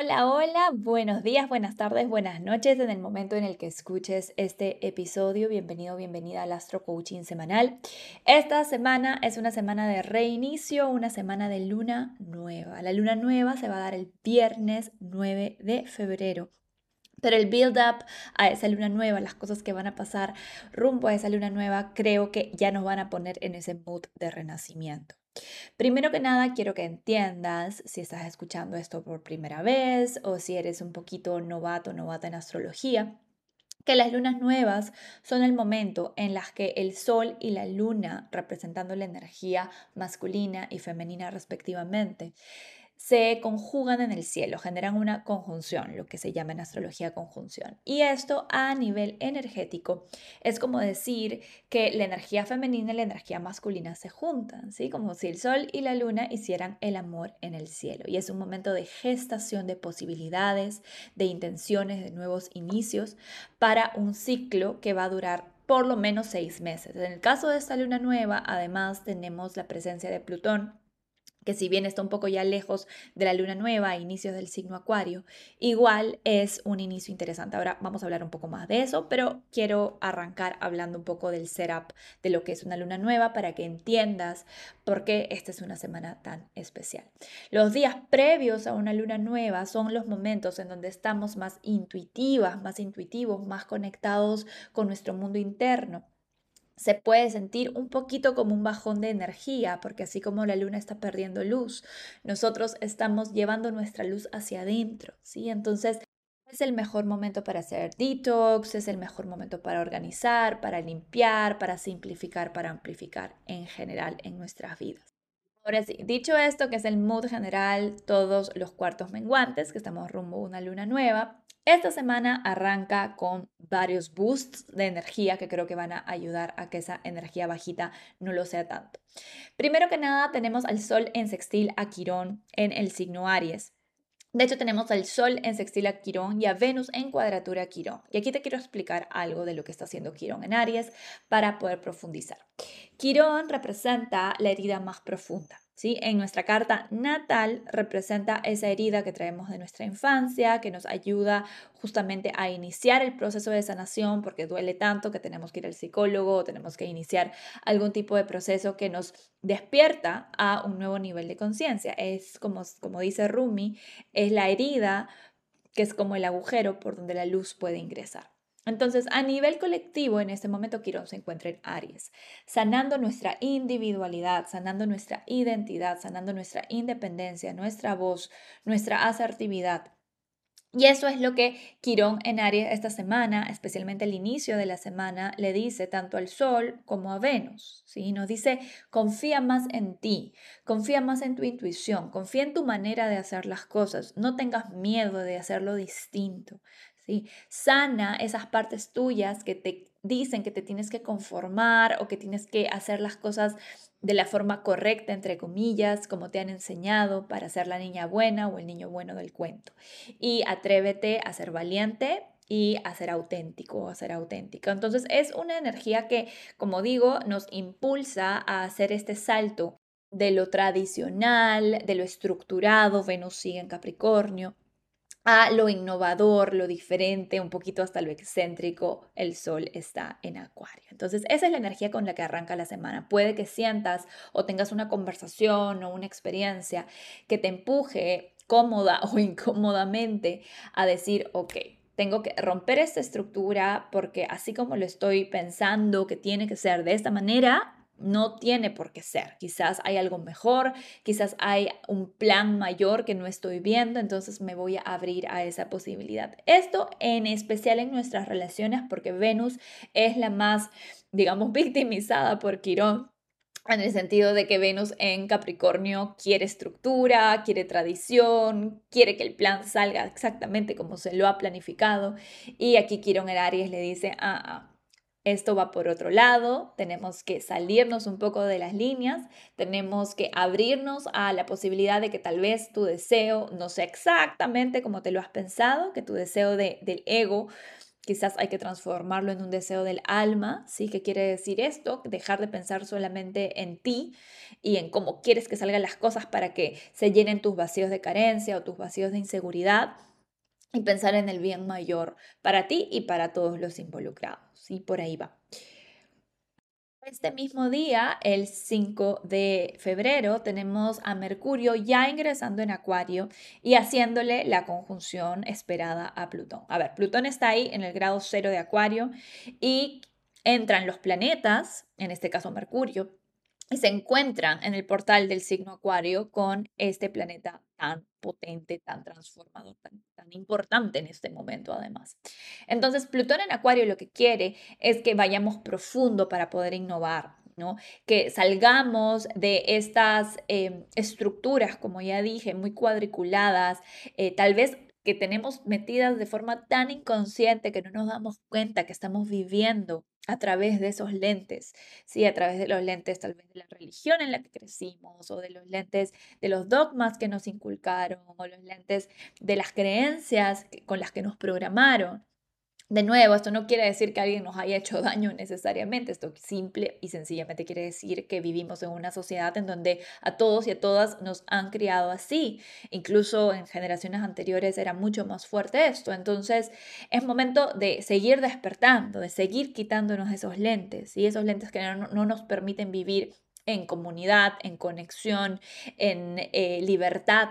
Hola, hola, buenos días, buenas tardes, buenas noches en el momento en el que escuches este episodio. Bienvenido, bienvenida al Astro Coaching semanal. Esta semana es una semana de reinicio, una semana de luna nueva. La luna nueva se va a dar el viernes 9 de febrero. Pero el build-up a esa luna nueva, las cosas que van a pasar rumbo a esa luna nueva, creo que ya nos van a poner en ese mood de renacimiento. Primero que nada, quiero que entiendas si estás escuchando esto por primera vez o si eres un poquito novato, novata en astrología, que las lunas nuevas son el momento en las que el sol y la luna, representando la energía masculina y femenina respectivamente, se conjugan en el cielo, generan una conjunción, lo que se llama en astrología conjunción. Y esto a nivel energético es como decir que la energía femenina y la energía masculina se juntan, ¿sí? Como si el sol y la luna hicieran el amor en el cielo. Y es un momento de gestación de posibilidades, de intenciones, de nuevos inicios para un ciclo que va a durar por lo menos seis meses. En el caso de esta luna nueva, además tenemos la presencia de Plutón que si bien está un poco ya lejos de la luna nueva, inicios del signo acuario, igual es un inicio interesante. Ahora vamos a hablar un poco más de eso, pero quiero arrancar hablando un poco del setup de lo que es una luna nueva para que entiendas por qué esta es una semana tan especial. Los días previos a una luna nueva son los momentos en donde estamos más intuitivas, más intuitivos, más conectados con nuestro mundo interno se puede sentir un poquito como un bajón de energía, porque así como la luna está perdiendo luz, nosotros estamos llevando nuestra luz hacia adentro, ¿sí? Entonces, es el mejor momento para hacer detox, es el mejor momento para organizar, para limpiar, para simplificar, para amplificar en general en nuestras vidas. Ahora sí, dicho esto, que es el mood general, todos los cuartos menguantes, que estamos rumbo a una luna nueva, esta semana arranca con varios boosts de energía que creo que van a ayudar a que esa energía bajita no lo sea tanto. Primero que nada, tenemos al Sol en sextil a Quirón en el signo Aries. De hecho, tenemos al Sol en sextil a Quirón y a Venus en cuadratura a Quirón. Y aquí te quiero explicar algo de lo que está haciendo Quirón en Aries para poder profundizar. Quirón representa la herida más profunda. En nuestra carta natal representa esa herida que traemos de nuestra infancia, que nos ayuda justamente a iniciar el proceso de sanación porque duele tanto que tenemos que ir al psicólogo o tenemos que iniciar algún tipo de proceso que nos despierta a un nuevo nivel de conciencia. Es como, como dice Rumi, es la herida que es como el agujero por donde la luz puede ingresar. Entonces, a nivel colectivo, en este momento Quirón se encuentra en Aries, sanando nuestra individualidad, sanando nuestra identidad, sanando nuestra independencia, nuestra voz, nuestra asertividad. Y eso es lo que Quirón en Aries esta semana, especialmente el inicio de la semana, le dice tanto al Sol como a Venus. ¿sí? Nos dice, confía más en ti, confía más en tu intuición, confía en tu manera de hacer las cosas, no tengas miedo de hacerlo distinto. Sana esas partes tuyas que te dicen que te tienes que conformar o que tienes que hacer las cosas de la forma correcta, entre comillas, como te han enseñado para ser la niña buena o el niño bueno del cuento. Y atrévete a ser valiente y a ser auténtico, a ser auténtica. Entonces es una energía que, como digo, nos impulsa a hacer este salto de lo tradicional, de lo estructurado, Venus sigue en Capricornio, a lo innovador, lo diferente, un poquito hasta lo excéntrico, el sol está en acuario. Entonces, esa es la energía con la que arranca la semana. Puede que sientas o tengas una conversación o una experiencia que te empuje cómoda o incómodamente a decir, ok, tengo que romper esta estructura porque así como lo estoy pensando que tiene que ser de esta manera, no tiene por qué ser. Quizás hay algo mejor, quizás hay un plan mayor que no estoy viendo, entonces me voy a abrir a esa posibilidad. Esto en especial en nuestras relaciones porque Venus es la más, digamos, victimizada por Quirón en el sentido de que Venus en Capricornio quiere estructura, quiere tradición, quiere que el plan salga exactamente como se lo ha planificado. Y aquí Quirón el Aries le dice, ah, ah, esto va por otro lado, tenemos que salirnos un poco de las líneas, tenemos que abrirnos a la posibilidad de que tal vez tu deseo no sea exactamente como te lo has pensado, que tu deseo de, del ego Quizás hay que transformarlo en un deseo del alma, ¿sí? ¿Qué quiere decir esto? Dejar de pensar solamente en ti y en cómo quieres que salgan las cosas para que se llenen tus vacíos de carencia o tus vacíos de inseguridad y pensar en el bien mayor para ti y para todos los involucrados, ¿sí? Por ahí va. Este mismo día, el 5 de febrero, tenemos a Mercurio ya ingresando en Acuario y haciéndole la conjunción esperada a Plutón. A ver, Plutón está ahí en el grado cero de Acuario y entran los planetas, en este caso Mercurio, y se encuentran en el portal del signo Acuario con este planeta tan potente, tan transformador, tan, tan, importante en este momento además. Entonces, Plutón en Acuario lo que quiere es que vayamos profundo para poder innovar, ¿no? Que salgamos de estas em, estructuras, como ya dije, muy cuadriculadas, eh, tal vez que tenemos metidas de forma tan inconsciente que no nos damos cuenta que estamos viviendo a través de esos lentes, ¿sí? A través de los lentes tal vez de la religión en la que crecimos o de los lentes de los dogmas que nos inculcaron o los lentes de las creencias con las que nos programaron. De nuevo, esto no quiere decir que alguien nos haya hecho daño necesariamente, esto simple y sencillamente quiere decir que vivimos en una sociedad en donde a todos y a todas nos han criado así. Incluso en generaciones anteriores era mucho más fuerte esto. Entonces es momento de seguir despertando, de seguir quitándonos esos lentes y esos lentes que no, no nos permiten vivir en comunidad, en conexión, en eh, libertad,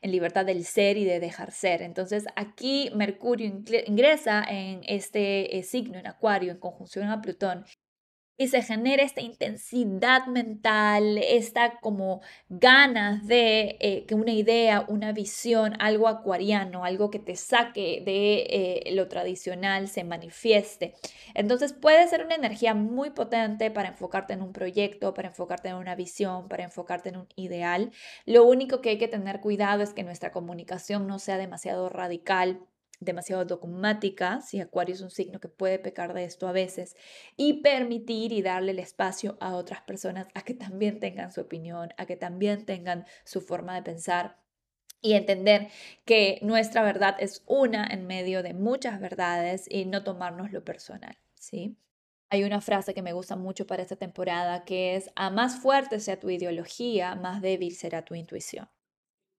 en libertad del ser y de dejar ser. Entonces aquí Mercurio ingresa en este eh, signo, en Acuario, en conjunción a Plutón, y se genera esta intensidad mental, esta como ganas de eh, que una idea, una visión, algo acuariano, algo que te saque de eh, lo tradicional se manifieste. Entonces puede ser una energía muy potente para enfocarte en un proyecto, para enfocarte en una visión, para enfocarte en un ideal. Lo único que hay que tener cuidado es que nuestra comunicación no sea demasiado radical demasiado dogmática, si Acuario es un signo que puede pecar de esto a veces, y permitir y darle el espacio a otras personas a que también tengan su opinión, a que también tengan su forma de pensar y entender que nuestra verdad es una en medio de muchas verdades y no tomarnos lo personal, ¿sí? Hay una frase que me gusta mucho para esta temporada que es, a más fuerte sea tu ideología, más débil será tu intuición.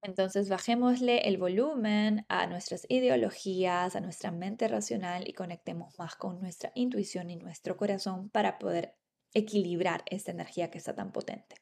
Entonces bajémosle el volumen a nuestras ideologías, a nuestra mente racional y conectemos más con nuestra intuición y nuestro corazón para poder equilibrar esta energía que está tan potente.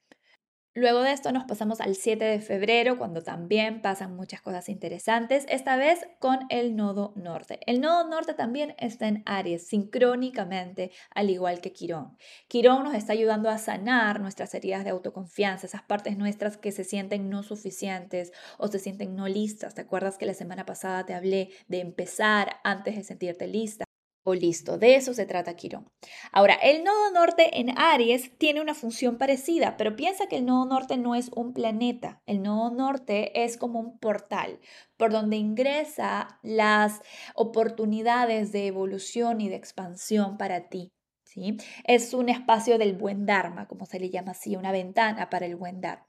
Luego de esto nos pasamos al 7 de febrero, cuando también pasan muchas cosas interesantes, esta vez con el nodo norte. El nodo norte también está en Aries, sincrónicamente, al igual que Quirón. Quirón nos está ayudando a sanar nuestras heridas de autoconfianza, esas partes nuestras que se sienten no suficientes o se sienten no listas. ¿Te acuerdas que la semana pasada te hablé de empezar antes de sentirte lista? Listo. De eso se trata Quirón. Ahora, el nodo norte en Aries tiene una función parecida, pero piensa que el nodo norte no es un planeta. El nodo norte es como un portal por donde ingresa las oportunidades de evolución y de expansión para ti. ¿sí? Es un espacio del buen Dharma, como se le llama así, una ventana para el buen Dharma.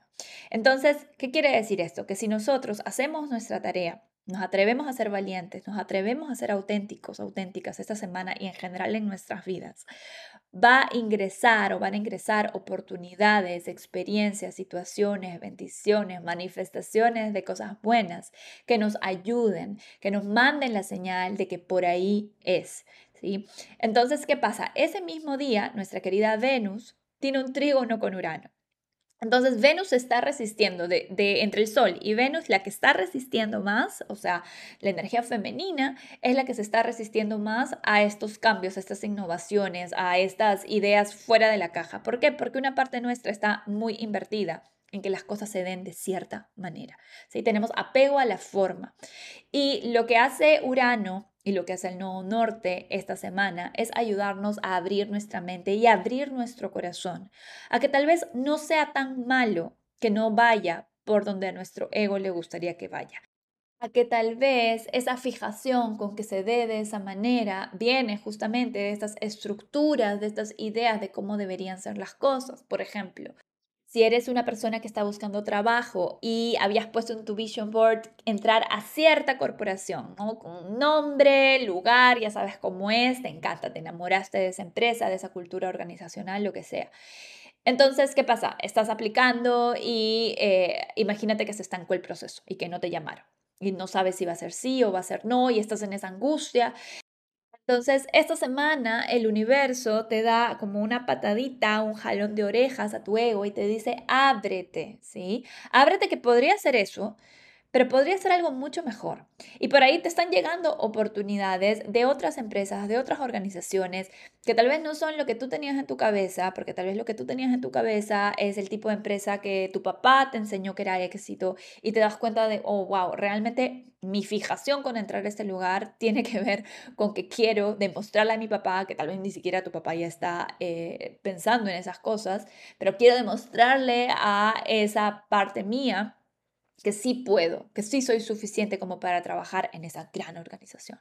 Entonces, ¿qué quiere decir esto? Que si nosotros hacemos nuestra tarea, nos atrevemos a ser valientes, nos atrevemos a ser auténticos, auténticas esta semana y en general en nuestras vidas. Va a ingresar o van a ingresar oportunidades, experiencias, situaciones, bendiciones, manifestaciones de cosas buenas que nos ayuden, que nos manden la señal de que por ahí es. ¿sí? Entonces, ¿qué pasa? Ese mismo día, nuestra querida Venus tiene un trígono con Urano. Entonces Venus está resistiendo de, entre el Sol y Venus, la que está resistiendo más, o sea, la energía femenina es la que se está resistiendo más a estos cambios, a estas innovaciones, a estas ideas fuera de la caja. ¿Por qué? Porque una parte nuestra está muy invertida en que las cosas se den de cierta manera. ¿sí? Tenemos apego a la forma. Y lo que hace Urano y lo que hace el Nodo Norte esta semana es ayudarnos a abrir nuestra mente y abrir nuestro corazón, a que tal vez no sea tan malo que no vaya por donde a nuestro ego le gustaría que vaya. A que tal vez esa fijación con que se dé de esa manera viene justamente de estas estructuras, de estas ideas de cómo deberían ser las cosas. Por ejemplo, si eres una persona que está buscando trabajo y habías puesto en tu vision board entrar a cierta corporación. Con nombre, lugar, ya sabes cómo es, te encanta, te enamoraste de esa empresa, de esa cultura organizacional, lo que sea. Entonces, ¿qué pasa? Estás aplicando y eh, imagínate que se estancó el proceso y que no te llamaron y no sabes si va a ser sí o va a ser no y estás en esa angustia entonces, esta semana el universo te da como una patadita, un jalón de orejas a tu ego y te dice, ábrete, ¿sí? Ábrete que podría ser eso, pero podría ser algo mucho mejor. Y por ahí te están llegando oportunidades de otras empresas, de otras organizaciones, que tal vez no son lo que tú tenías en tu cabeza, porque tal vez lo que tú tenías en tu cabeza es el tipo de empresa que tu papá te enseñó que era éxito y te das cuenta de, oh, wow, realmente mi fijación con entrar a este lugar tiene que ver con que quiero demostrarle a mi papá, que tal vez ni siquiera tu papá ya está eh, pensando en esas cosas, pero quiero demostrarle a esa parte mía que sí puedo, que sí soy suficiente como para trabajar en esa gran organización.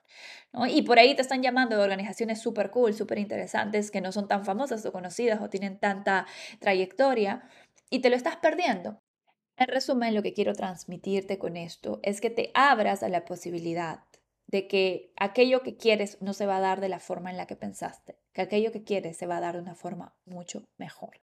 Y por ahí te están llamando de organizaciones súper cool, súper interesantes, que no son tan famosas o conocidas o tienen tanta trayectoria, y te lo estás perdiendo. En resumen, lo que quiero transmitirte con esto es que te abras a la posibilidad de que aquello que quieres no se va a dar de la forma en la que pensaste, que aquello que quieres se va a dar de una forma mucho mejor.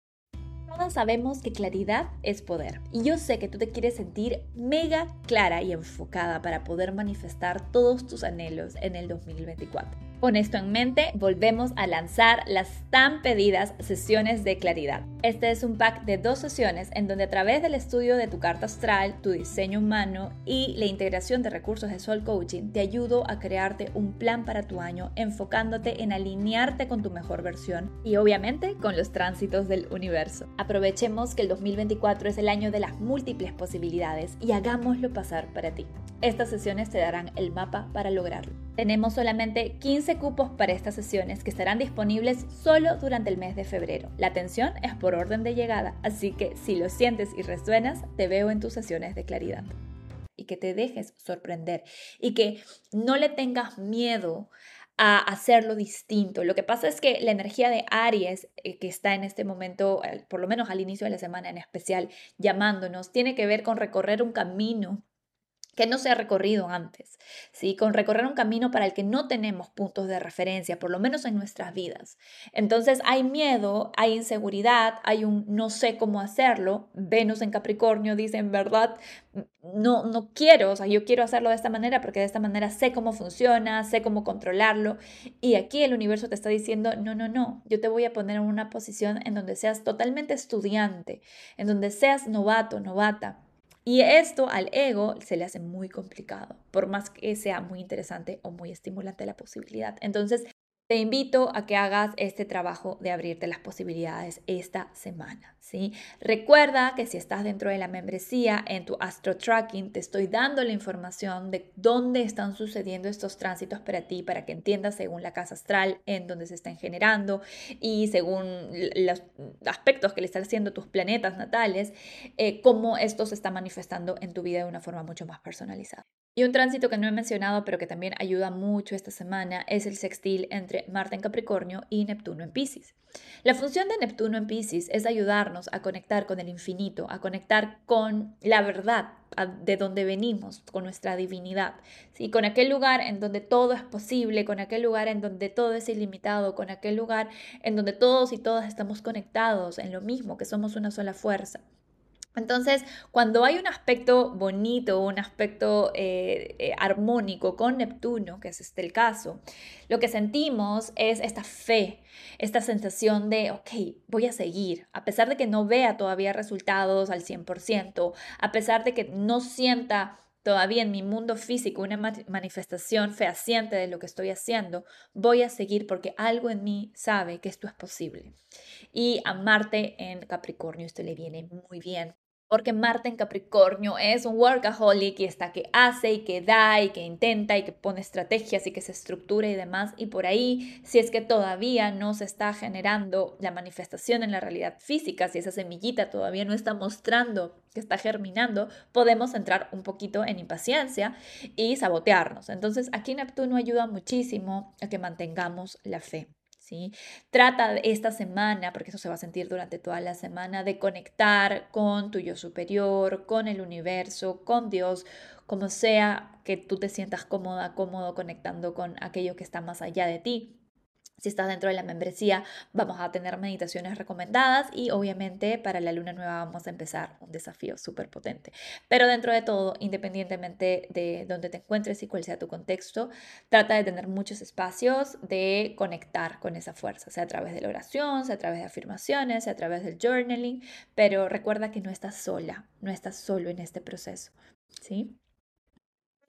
Todos sabemos que claridad es poder y yo sé que tú te quieres sentir mega clara y enfocada para poder manifestar todos tus anhelos en el 2024. Con esto en mente, volvemos a lanzar las tan pedidas sesiones de claridad. Este es un pack de dos sesiones en donde a través del estudio de tu carta astral, tu diseño humano y la integración de recursos de Soul Coaching, te ayudo a crearte un plan para tu año enfocándote en alinearte con tu mejor versión y obviamente con los tránsitos del universo. Aprovechemos que el 2024 es el año de las múltiples posibilidades y hagámoslo pasar para ti. Estas sesiones te darán el mapa para lograrlo. Tenemos solamente 15 cupos para estas sesiones que estarán disponibles solo durante el mes de febrero. La atención es por orden de llegada, así que si lo sientes y resuenas, te veo en tus sesiones de claridad. Y que te dejes sorprender y que no le tengas miedo a hacerlo distinto. Lo que pasa es que la energía de Aries, eh, que está en este momento, por lo menos al inicio de la semana en especial, llamándonos, tiene que ver con recorrer un camino que no se ha recorrido antes, ¿sí? con recorrer un camino para el que no tenemos puntos de referencia, por lo menos en nuestras vidas. Entonces hay miedo, hay inseguridad, hay un no sé cómo hacerlo. Venus en Capricornio dice, en verdad, no, no quiero, o sea, yo quiero hacerlo de esta manera porque de esta manera sé cómo funciona, sé cómo controlarlo. Y aquí el universo te está diciendo, no, no, no, yo te voy a poner en una posición en donde seas totalmente estudiante, en donde seas novato, novata y esto al ego se le hace muy complicado, por más que sea muy interesante o muy estimulante la posibilidad. Entonces, te invito a que hagas este trabajo de abrirte las posibilidades esta semana, ¿sí? Recuerda que si estás dentro de la membresía en tu Astro Tracking, te estoy dando la información de dónde están sucediendo estos tránsitos para ti, para que entiendas según la casa astral en donde se están generando y según los aspectos que le están haciendo tus planetas natales, eh, cómo esto se está manifestando en tu vida de una forma mucho más personalizada. Y un tránsito que no he mencionado, pero que también ayuda mucho esta semana, es el sextil entre Marte en Capricornio y Neptuno en Pisces. La función de Neptuno en Pisces es ayudarnos a conectar con el infinito, a conectar con la verdad de donde venimos, con nuestra divinidad, ¿sí? con aquel lugar en donde todo es posible, con aquel lugar en donde todo es ilimitado, con aquel lugar en donde todos y todas estamos conectados en lo mismo, que somos una sola fuerza. Entonces, cuando hay un aspecto bonito, un aspecto eh, eh, armónico con Neptuno, que es este el caso, lo que sentimos es esta fe, esta sensación de, ok, voy a seguir, a pesar de que no vea todavía resultados al 100%, a pesar de que no sienta todavía en mi mundo físico una manifestación fehaciente de lo que estoy haciendo, voy a seguir porque algo en mí sabe que esto es posible. Y a Marte en Capricornio esto le viene muy bien porque Marte en Capricornio es un workaholic y está que hace y que da y que intenta y que pone estrategias y que se estructura y demás. Y por ahí, si es que todavía no se está generando la manifestación en la realidad física, si esa semillita todavía no está mostrando que está germinando, podemos entrar un poquito en impaciencia y sabotearnos. Entonces aquí Neptuno ayuda muchísimo a que mantengamos la fe. ¿Sí? Trata esta semana, porque eso se va a sentir durante toda la semana, de conectar con tu yo superior, con el universo, con Dios, como sea que tú te sientas cómoda, cómodo conectando con aquello que está más allá de ti. Si estás dentro de la membresía, vamos a tener meditaciones recomendadas y obviamente para la luna nueva vamos a empezar un desafío súper potente. Pero dentro de todo, independientemente de dónde te encuentres y cuál sea tu contexto, trata de tener muchos espacios de conectar con esa fuerza, sea a través de la oración, sea a través de afirmaciones, sea a través del journaling, pero recuerda que no estás sola, no estás solo en este proceso, ¿sí?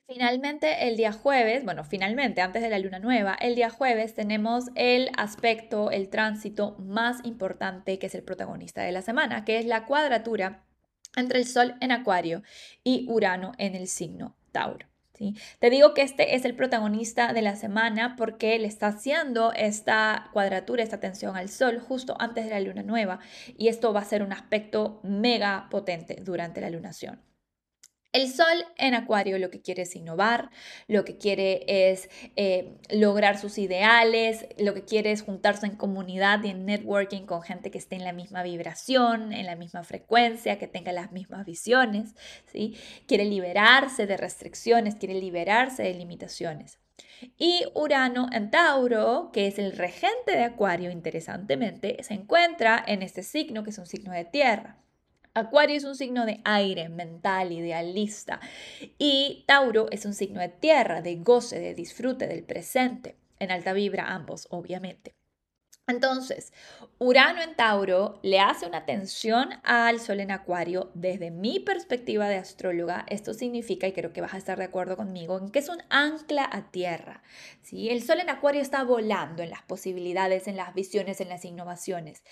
Finalmente, el día jueves, bueno, finalmente, antes de la luna nueva, el día jueves tenemos el aspecto, el tránsito más importante que es el protagonista de la semana, que es la cuadratura entre el Sol en Acuario y Urano en el signo Tauro. ¿sí? Te digo que este es el protagonista de la semana porque le está haciendo esta cuadratura, esta tensión al Sol justo antes de la luna nueva y esto va a ser un aspecto mega potente durante la lunación. El sol en Acuario lo que quiere es innovar, lo que quiere es eh, lograr sus ideales, lo que quiere es juntarse en comunidad y en networking con gente que esté en la misma vibración, en la misma frecuencia, que tenga las mismas visiones, ¿sí? Quiere liberarse de restricciones, quiere liberarse de limitaciones. Y Urano en Tauro, que es el regente de Acuario, interesantemente, se encuentra en este signo, que es un signo de tierra. Acuario es un signo de aire, mental, idealista. Y Tauro es un signo de tierra, de goce, de disfrute del presente. En alta vibra ambos, obviamente. Entonces, Urano en Tauro le hace una tensión al Sol en Acuario. Desde mi perspectiva de astróloga, esto significa, y creo que vas a estar de acuerdo conmigo, en que es un ancla a tierra. ¿sí? El Sol en Acuario está volando en las posibilidades, en las visiones, en las innovaciones.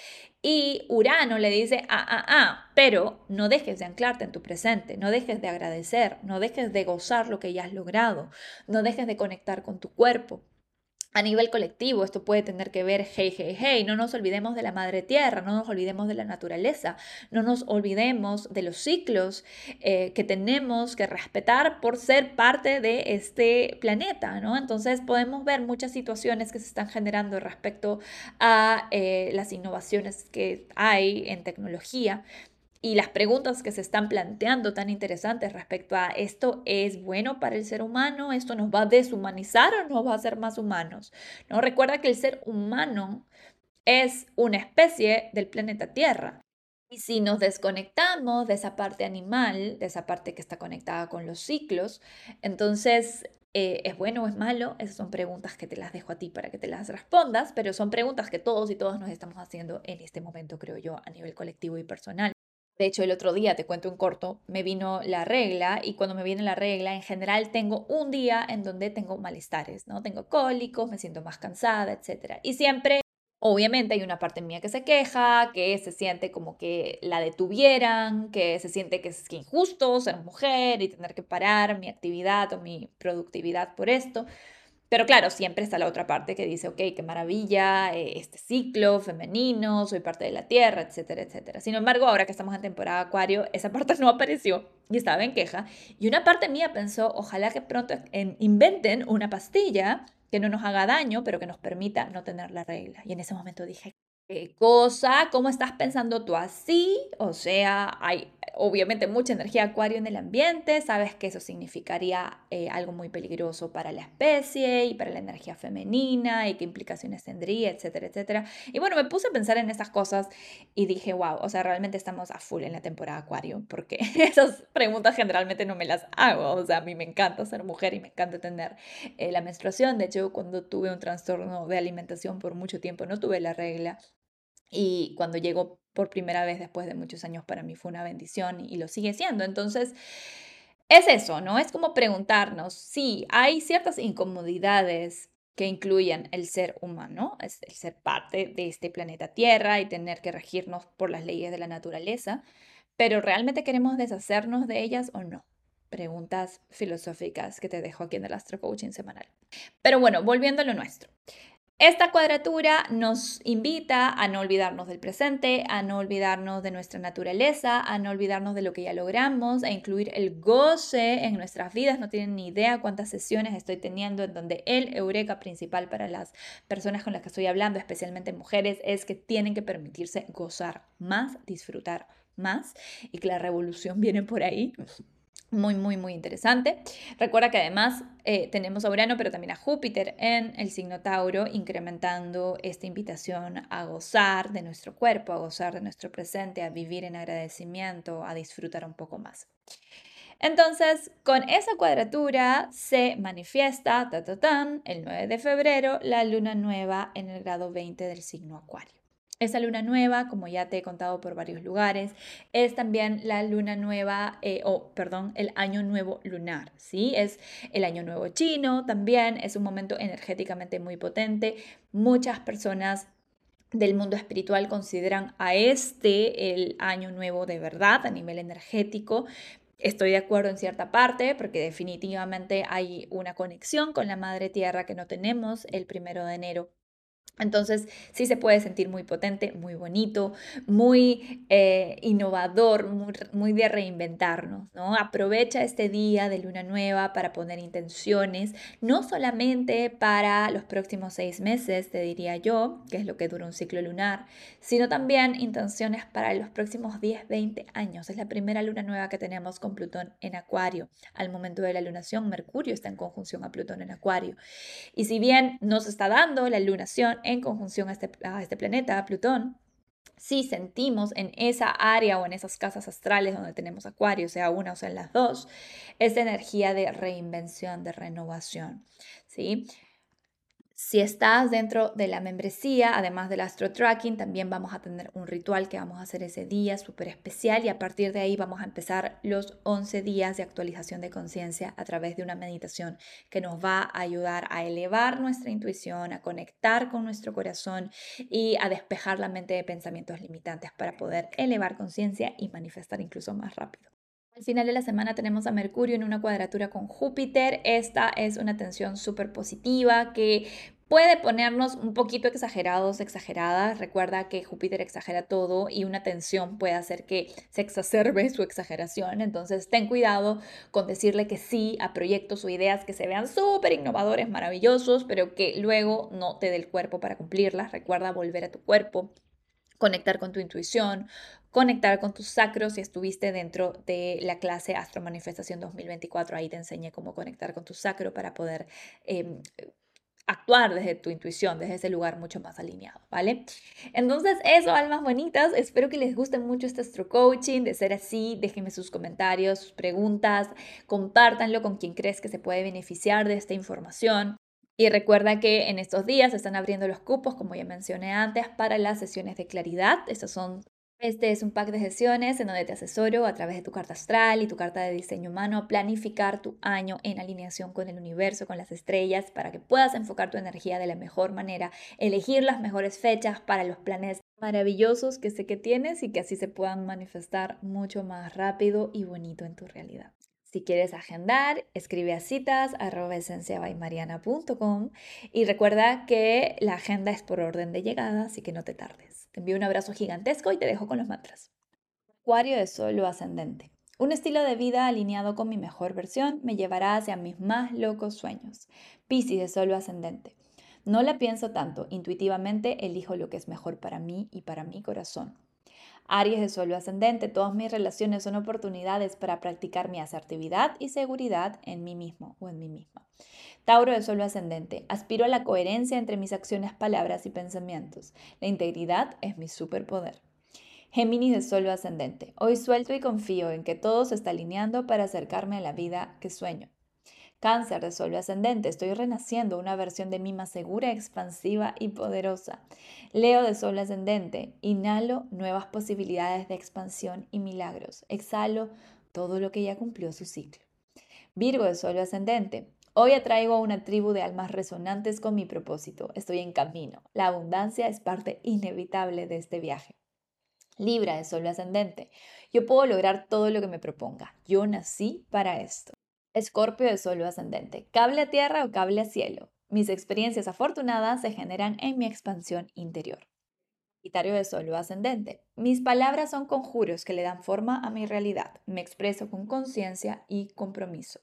Y Urano le dice, ah, ah, ah, pero no dejes de anclarte en tu presente, no dejes de agradecer, no dejes de gozar lo que ya has logrado, no dejes de conectar con tu cuerpo a nivel colectivo, esto puede tener que ver, hey, hey, hey, no nos olvidemos de la madre tierra, no nos olvidemos de la naturaleza, no nos olvidemos de los ciclos eh, que tenemos que respetar por ser parte de este planeta, ¿no? Entonces podemos ver muchas situaciones que se están generando respecto a eh, las innovaciones que hay en tecnología y las preguntas que se están planteando tan interesantes respecto a esto es bueno para el ser humano, esto nos va a deshumanizar o nos va a hacer más humanos. ¿No? Recuerda que el ser humano es una especie del planeta Tierra. Y si nos desconectamos de esa parte animal, de esa parte que está conectada con los ciclos, entonces eh, ¿Es bueno o es malo? Esas son preguntas que te las dejo a ti para que te las respondas, pero son preguntas que todos y todas nos estamos haciendo en este momento, creo yo, a nivel colectivo y personal. De hecho, el otro día, te cuento un corto, me vino la regla y cuando me viene la regla, en general tengo un día en donde tengo malestares, ¿no? Tengo cólicos, me siento más cansada, etc. Y siempre, obviamente, hay una parte mía que se queja, que se siente como que la detuvieran, que se siente que es injusto ser mujer y tener que parar mi actividad o mi productividad por esto. Pero claro, siempre está la otra parte que dice, ok, qué maravilla, eh, este ciclo femenino, soy parte de la Tierra, etcétera, etcétera. Sin embargo, ahora que estamos en temporada Acuario, esa parte no apareció y estaba en queja. Y una parte mía pensó, ojalá que pronto inventen una pastilla que no nos haga daño, pero que nos permita no tener la regla. Y en ese momento dije, ¿qué cosa? ¿Cómo estás pensando tú así? O sea, hay obviamente mucha energía acuario en el ambiente, sabes que eso significaría eh, algo muy peligroso para la especie y para la energía femenina y qué implicaciones tendría, etcétera, etcétera. Y bueno, me puse a pensar en esas cosas y dije, wow, o sea, realmente estamos a full en la temporada acuario, porque esas preguntas generalmente no me las hago, o sea, a mí me encanta ser mujer y me encanta tener eh, la menstruación, de hecho, cuando tuve un trastorno de alimentación por mucho tiempo, no tuve la regla, y cuando llegó por primera vez después de muchos años para mí fue una bendición y, lo sigue siendo. Entonces, es eso, ¿no? Es como preguntarnos si hay ciertas incomodidades que incluyen el ser humano, el ser parte de este planeta Tierra y tener que regirnos por las leyes de la naturaleza, pero ¿realmente queremos deshacernos de ellas o no? Preguntas filosóficas que te dejo aquí en el Astro Coaching semanal. Pero bueno, volviendo a lo nuestro. Esta cuadratura nos invita a no olvidarnos del presente, a no olvidarnos de nuestra naturaleza, a no olvidarnos de lo que ya logramos, a incluir el goce en nuestras vidas. No tienen ni idea cuántas sesiones estoy teniendo en donde el eureka principal para las personas con las que estoy hablando, especialmente mujeres, es que tienen que permitirse gozar más, disfrutar más y que la revolución viene por ahí muy, muy, muy interesante. Recuerda que además eh, tenemos a Urano, pero también a Júpiter en el signo Tauro, incrementando esta invitación a gozar de nuestro cuerpo, a gozar de nuestro presente, a vivir en agradecimiento, a disfrutar un poco más. Entonces, con esa cuadratura se manifiesta ta, el 9 de febrero la luna nueva en el grado 20 del signo Acuario. Esa luna nueva, como ya te he contado por varios lugares, es también la luna nueva, eh, o perdón, el año nuevo lunar, ¿sí? Es el año nuevo chino también, es un momento energéticamente muy potente. Muchas personas del mundo espiritual consideran a este el año nuevo de verdad a nivel energético. Estoy de acuerdo en cierta parte porque definitivamente hay una conexión con la Madre Tierra que no tenemos el primero de enero entonces sí se puede sentir muy potente, muy bonito, muy eh, innovador, muy, de reinventarnos, ¿no? Aprovecha este día de luna nueva para poner intenciones, no solamente para los próximos seis meses, te diría yo, que es lo que dura un ciclo lunar, sino también intenciones para los próximos 10, 20 años. Es la primera luna nueva que tenemos con Plutón en Acuario. Al momento de la lunación, Mercurio está en conjunción a Plutón en Acuario. Y si bien nos está dando la lunación, en conjunción a este, este planeta, Plutón, si sentimos en esa área o en esas casas astrales donde tenemos acuario, sea una o sea las dos, esa energía de reinvención, de renovación, ¿sí? Si estás dentro de la membresía, además del astro tracking, también vamos a tener un ritual que vamos a hacer ese día súper especial y a partir de ahí vamos a empezar los 11 días de actualización de conciencia a través de una meditación que nos va a ayudar a elevar nuestra intuición, a conectar con nuestro corazón y a despejar la mente de pensamientos limitantes para poder elevar conciencia y manifestar incluso más rápido. Al final de la semana tenemos a Mercurio en una cuadratura con Júpiter. Esta es una tensión súper positiva que puede ponernos un poquito exagerados, exageradas. Recuerda que Júpiter exagera todo y una tensión puede hacer que se exacerbe su exageración. Entonces, ten cuidado con decirle que sí a proyectos o ideas que se vean súper innovadores, maravillosos, pero que luego no te dé el cuerpo para cumplirlas. Recuerda volver a tu cuerpo conectar con tu intuición, conectar con tus sacros. Si estuviste dentro de la clase Astro Manifestación 2024, ahí te enseñé cómo conectar con tu sacro para poder em, actuar desde tu intuición, desde ese lugar mucho más alineado, ¿vale? Entonces, eso, almas bonitas, espero que les guste mucho este astro coaching, de ser así, déjenme sus comentarios, sus preguntas, compártanlo con quien crees que se puede beneficiar de esta información. Y recuerda que en estos días se están abriendo los cupos, como ya mencioné antes, para las sesiones de claridad. Estas son este es un pack de sesiones en donde te asesoro a través de tu carta astral y tu carta de diseño humano a planificar tu año en alineación con el universo, con las estrellas, para que puedas enfocar tu energía de la mejor manera, elegir las mejores fechas para los planes maravillosos que sé que tienes y que así se puedan manifestar mucho más rápido y bonito en tu realidad. Si quieres agendar, escribe a citas y recuerda que la agenda es por orden de llegada, así que no te tardes. Te envío un abrazo gigantesco y te dejo con los mantras. Acuario de Sol o Ascendente. Un estilo de vida alineado con mi mejor versión me llevará hacia mis más locos sueños. Piscis de Sol o Ascendente. No la pienso tanto, intuitivamente elijo lo que es mejor para mí y para mi corazón. Aries de suelo ascendente, todas mis relaciones son oportunidades para practicar mi asertividad y seguridad en mí mismo o en mí misma. Tauro de suelo ascendente, aspiro a la coherencia entre mis acciones, palabras y pensamientos. La integridad es mi superpoder. Géminis de suelo ascendente, hoy suelto y confío en que todo se está alineando para acercarme a la vida que sueño. Cáncer de Sol ascendente, estoy renaciendo una versión de mí más segura, expansiva y poderosa. Leo de Sol ascendente, inhalo nuevas posibilidades de expansión y milagros. Exhalo todo lo que ya cumplió su ciclo. Virgo de Sol ascendente, Hoy atraigo a una tribu de almas resonantes con mi propósito. Estoy en camino. La abundancia es parte inevitable de este viaje. Libra de Sol ascendente. Yo puedo lograr todo lo que me proponga. Yo nací para esto. Escorpio de Sol ascendente. Cable a tierra o cable a cielo. Mis experiencias afortunadas se generan en mi expansión interior. Sagitario de Sol ascendente. Mis palabras son conjuros que le dan forma a mi realidad. Me expreso con conciencia y compromiso.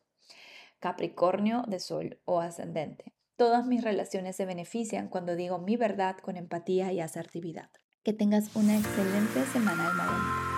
Capricornio de Sol o ascendente. Todas mis relaciones se benefician cuando digo mi verdad con empatía y asertividad. Que tengas una excelente semana, alma